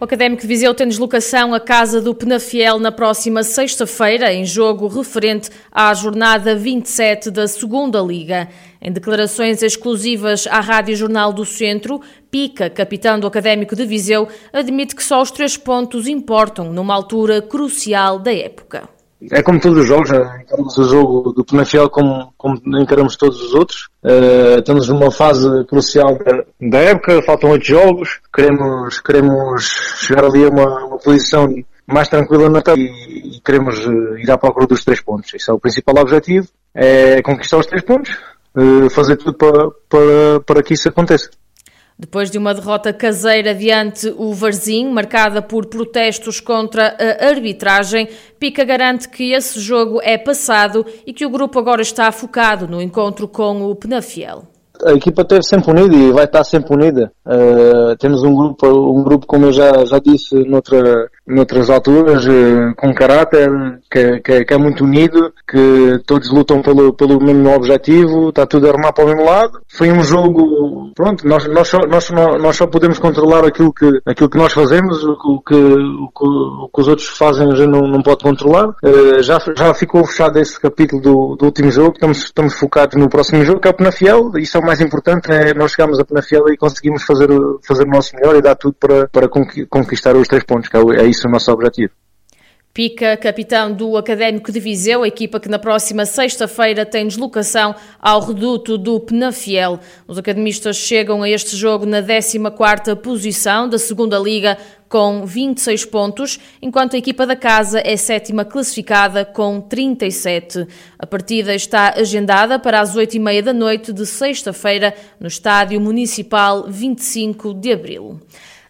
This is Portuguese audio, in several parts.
O Académico de Viseu tem deslocação à casa do Penafiel na próxima sexta-feira, em jogo referente à jornada 27 da Segunda Liga. Em declarações exclusivas à Rádio Jornal do Centro, Pica, capitão do Académico de Viseu, admite que só os três pontos importam numa altura crucial da época é como todos os jogos, né? encaramos o jogo do Penafiel como, como encaramos todos os outros. Uh, estamos numa fase crucial da, época, faltam oito jogos, queremos, queremos chegar ali a uma, uma posição mais tranquila na tabela e, e, queremos uh, ir à procura dos três pontos. Esse é o principal objetivo, é conquistar os três pontos, uh, fazer tudo para, para, para que isso aconteça. Depois de uma derrota caseira diante o Varzim, marcada por protestos contra a arbitragem, Pica garante que esse jogo é passado e que o grupo agora está focado no encontro com o Penafiel a equipa esteve sempre unida e vai estar sempre unida. Uh, temos um grupo, um grupo como eu já, já disse noutra, noutras alturas, uh, com caráter, que, que, que, é muito unido, que todos lutam pelo, pelo mesmo objetivo, está tudo a armar para o mesmo lado. Foi um jogo, pronto, nós, nós, só, nós, nós só podemos controlar aquilo que, aquilo que nós fazemos, o que, o que, o que os outros fazem a gente não, não pode controlar. Uh, já, já ficou fechado esse capítulo do, do último jogo, estamos, estamos focados no próximo jogo, que é o Penafiel, isso é o mais importante, é nós chegarmos a Penafiel e conseguimos fazer, fazer o nosso melhor e dar tudo para, para conquistar os três pontos, que é, é isso o nosso objetivo. Pica, capitão do Académico de Viseu, a equipa que na próxima sexta-feira tem deslocação ao reduto do Penafiel. Os academistas chegam a este jogo na 14ª posição da segunda Liga com 26 pontos, enquanto a equipa da casa é sétima classificada com 37. A partida está agendada para as 8h30 da noite de sexta-feira no Estádio Municipal 25 de Abril.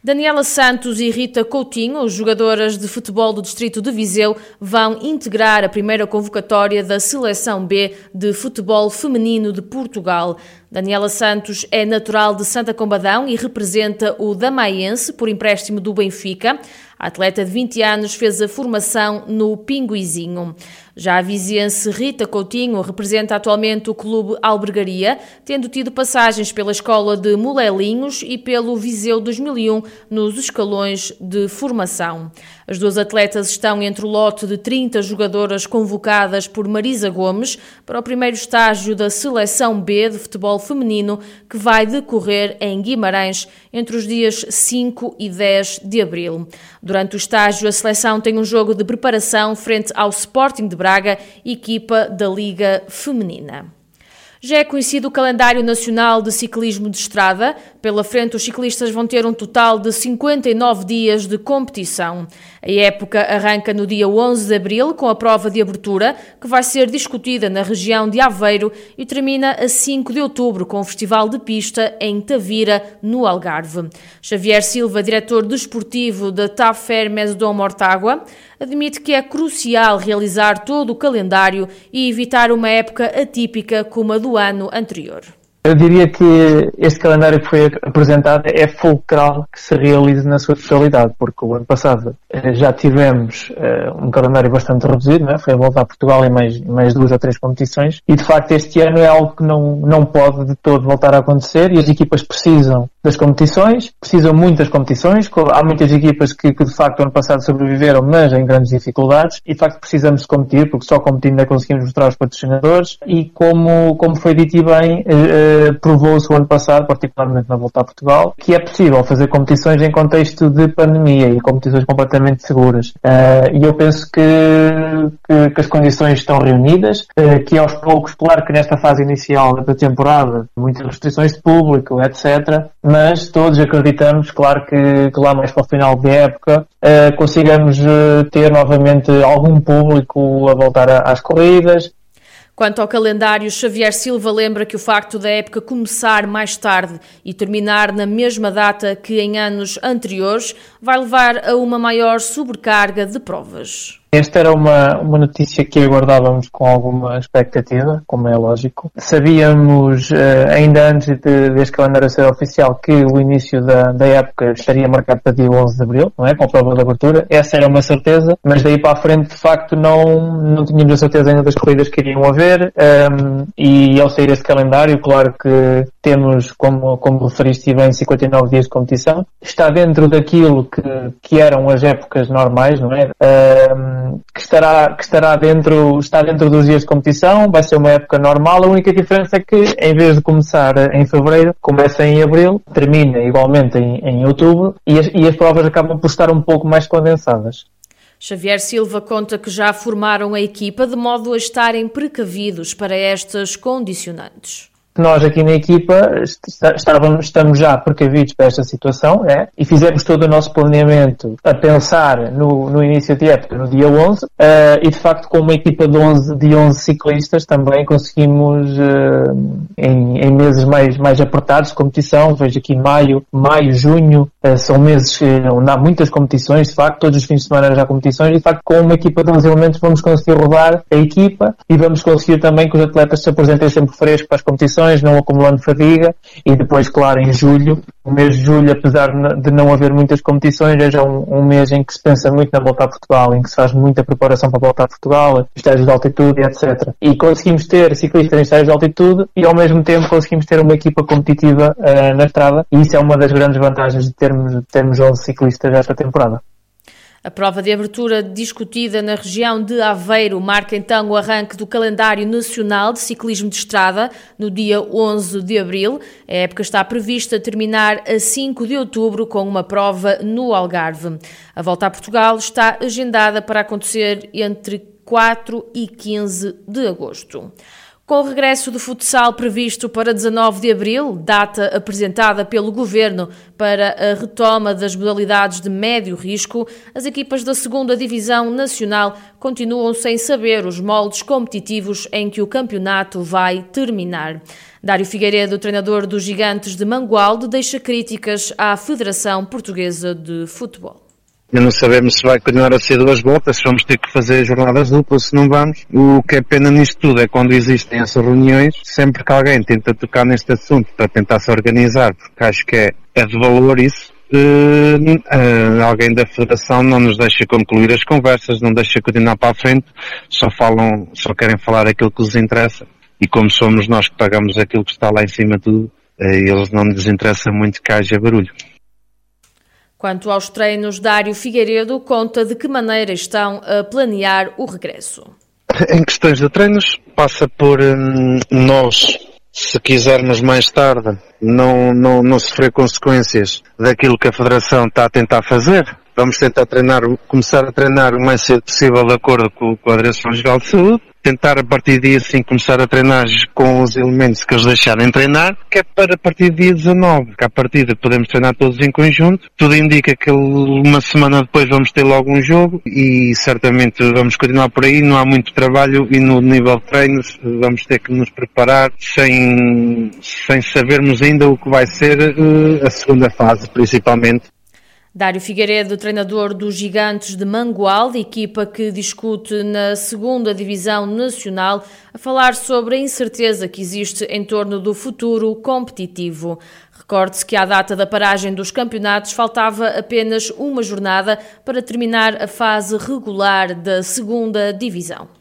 Daniela Santos e Rita Coutinho, jogadoras de futebol do Distrito de Viseu, vão integrar a primeira convocatória da Seleção B de futebol feminino de Portugal. Daniela Santos é natural de Santa Combadão e representa o Damaiense por empréstimo do Benfica. A atleta de 20 anos fez a formação no Pinguizinho. Já a viziense Rita Coutinho representa atualmente o Clube Albergaria, tendo tido passagens pela Escola de Molelinhos e pelo Viseu 2001 nos escalões de formação. As duas atletas estão entre o lote de 30 jogadoras convocadas por Marisa Gomes para o primeiro estágio da Seleção B de futebol feminino, que vai decorrer em Guimarães entre os dias 5 e 10 de abril. Durante o estágio, a seleção tem um jogo de preparação frente ao Sporting de Braga, equipa da Liga Feminina. Já é conhecido o calendário nacional de ciclismo de estrada. Pela frente, os ciclistas vão ter um total de 59 dias de competição. A época arranca no dia 11 de abril, com a prova de abertura, que vai ser discutida na região de Aveiro, e termina a 5 de outubro, com o Festival de Pista em Tavira, no Algarve. Xavier Silva, diretor desportivo da TAFER Mesdom Mortágua, admite que é crucial realizar todo o calendário e evitar uma época atípica como a do ano anterior. Eu diria que este calendário que foi apresentado é fulcral que se realize na sua totalidade, porque o ano passado eh, já tivemos uh, um calendário bastante reduzido, não é? foi a volta a Portugal em mais, mais duas ou três competições, e de facto este ano é algo que não, não pode de todo voltar a acontecer e as equipas precisam das competições, precisam muitas competições, há muitas equipas que, que de facto ano passado sobreviveram, mas em grandes dificuldades, e de facto precisamos de competir, porque só competindo é conseguimos mostrar os patrocinadores, e como, como foi dito e bem, uh, provou-se o ano passado, particularmente na volta a Portugal, que é possível fazer competições em contexto de pandemia e competições completamente seguras. Uh, e eu penso que, que, que, as condições estão reunidas, uh, que aos poucos, claro que nesta fase inicial da temporada, muitas restrições de público, etc., mas todos acreditamos, claro que, que lá mais para o final da época, uh, consigamos ter novamente algum público a voltar às corridas, Quanto ao calendário, Xavier Silva lembra que o facto da época começar mais tarde e terminar na mesma data que em anos anteriores vai levar a uma maior sobrecarga de provas. Esta era uma, uma notícia que aguardávamos com alguma expectativa, como é lógico. Sabíamos, eh, ainda antes de, deste calendário ser oficial, que o início da, da época estaria marcado para dia 11 de abril, não é? Com a prova de abertura. Essa era uma certeza, mas daí para a frente, de facto, não, não tínhamos a certeza ainda das corridas que iriam haver. Um, ehm, e ao sair este calendário, claro que temos, como, como referiste bem, 59 dias de competição. Está dentro daquilo que, que eram as épocas normais, não é? Um, que estará, que estará dentro, está dentro dos dias de competição, vai ser uma época normal, a única diferença é que em vez de começar em fevereiro, começa em abril, termina igualmente em, em outubro e as, e as provas acabam por estar um pouco mais condensadas. Xavier Silva conta que já formaram a equipa de modo a estarem precavidos para estas condicionantes nós aqui na equipa estávamos, estamos já precavidos para esta situação é? e fizemos todo o nosso planeamento a pensar no, no início de época, no dia 11, uh, eh, e de facto com uma equipa de 11, de 11 ciclistas também conseguimos, uh, em, em, meses mais, mais apertados de competição, vejo aqui maio, maio, junho, uh, são meses onde há muitas competições, de facto, todos os fins de semana já há competições, e de facto com uma equipa de 11 elementos vamos conseguir rodar a equipa e vamos conseguir também que os atletas se apresentem sempre frescos para as competições competições, não acumulando fadiga, e depois, claro, em julho, o mês de julho, apesar de não haver muitas competições, é já um, um mês em que se pensa muito na volta a Portugal, em que se faz muita preparação para voltar a Portugal, estágios de altitude, etc. E conseguimos ter ciclistas em estágios de altitude e ao mesmo tempo conseguimos ter uma equipa competitiva uh, na estrada, e isso é uma das grandes vantagens de termos, de termos 11 ciclistas esta temporada. A prova de abertura discutida na região de Aveiro marca então o arranque do calendário nacional de ciclismo de estrada no dia 11 de abril. A época está prevista terminar a 5 de outubro com uma prova no Algarve. A volta a Portugal está agendada para acontecer entre 4 e 15 de agosto. Com o regresso do futsal previsto para 19 de abril, data apresentada pelo Governo para a retoma das modalidades de médio risco, as equipas da 2 Divisão Nacional continuam sem saber os moldes competitivos em que o campeonato vai terminar. Dário Figueiredo, treinador dos Gigantes de Mangualde, deixa críticas à Federação Portuguesa de Futebol. Ainda não sabemos se vai continuar a ser duas voltas, se vamos ter que fazer jornadas duplas, se não vamos. O que é pena nisto tudo é quando existem essas reuniões, sempre que alguém tenta tocar neste assunto para tentar se organizar, porque acho que é, é de valor isso, Uh, uh, alguém da Federação não nos deixa concluir as conversas, não deixa continuar para a frente, só falam, só querem falar aquilo que lhes interessa. E como somos nós que pagamos aquilo que está lá em cima de tudo, uh, eles não lhes interessa muito que haja barulho. Quanto aos treinos, Dário Figueiredo conta de que maneira estão a planear o regresso. Em questões de treinos, passa por hum, nós, se quisermos mais tarde, não, não, não sofrer consequências daquilo que a Federação está a tentar fazer. Vamos tentar treinar, começar a treinar o mais cedo possível de acordo com, com a Direção-Geral de Saúde tentar a partir de dia assim começar a treinar com os elementos que eles deixarem treinar, que é para a partir do dia 19, que à partida podemos treinar todos em conjunto. Tudo indica que uma semana depois vamos ter logo um jogo e certamente vamos continuar por aí. Não há muito trabalho e no nível de treinos vamos ter que nos preparar sem, sem sabermos ainda o que vai ser uh, a segunda fase, principalmente. Dário Figueiredo, treinador dos Gigantes de Mangualde, equipa que discute na segunda Divisão Nacional, a falar sobre a incerteza que existe em torno do futuro competitivo. Recorde-se que à data da paragem dos campeonatos faltava apenas uma jornada para terminar a fase regular da segunda Divisão.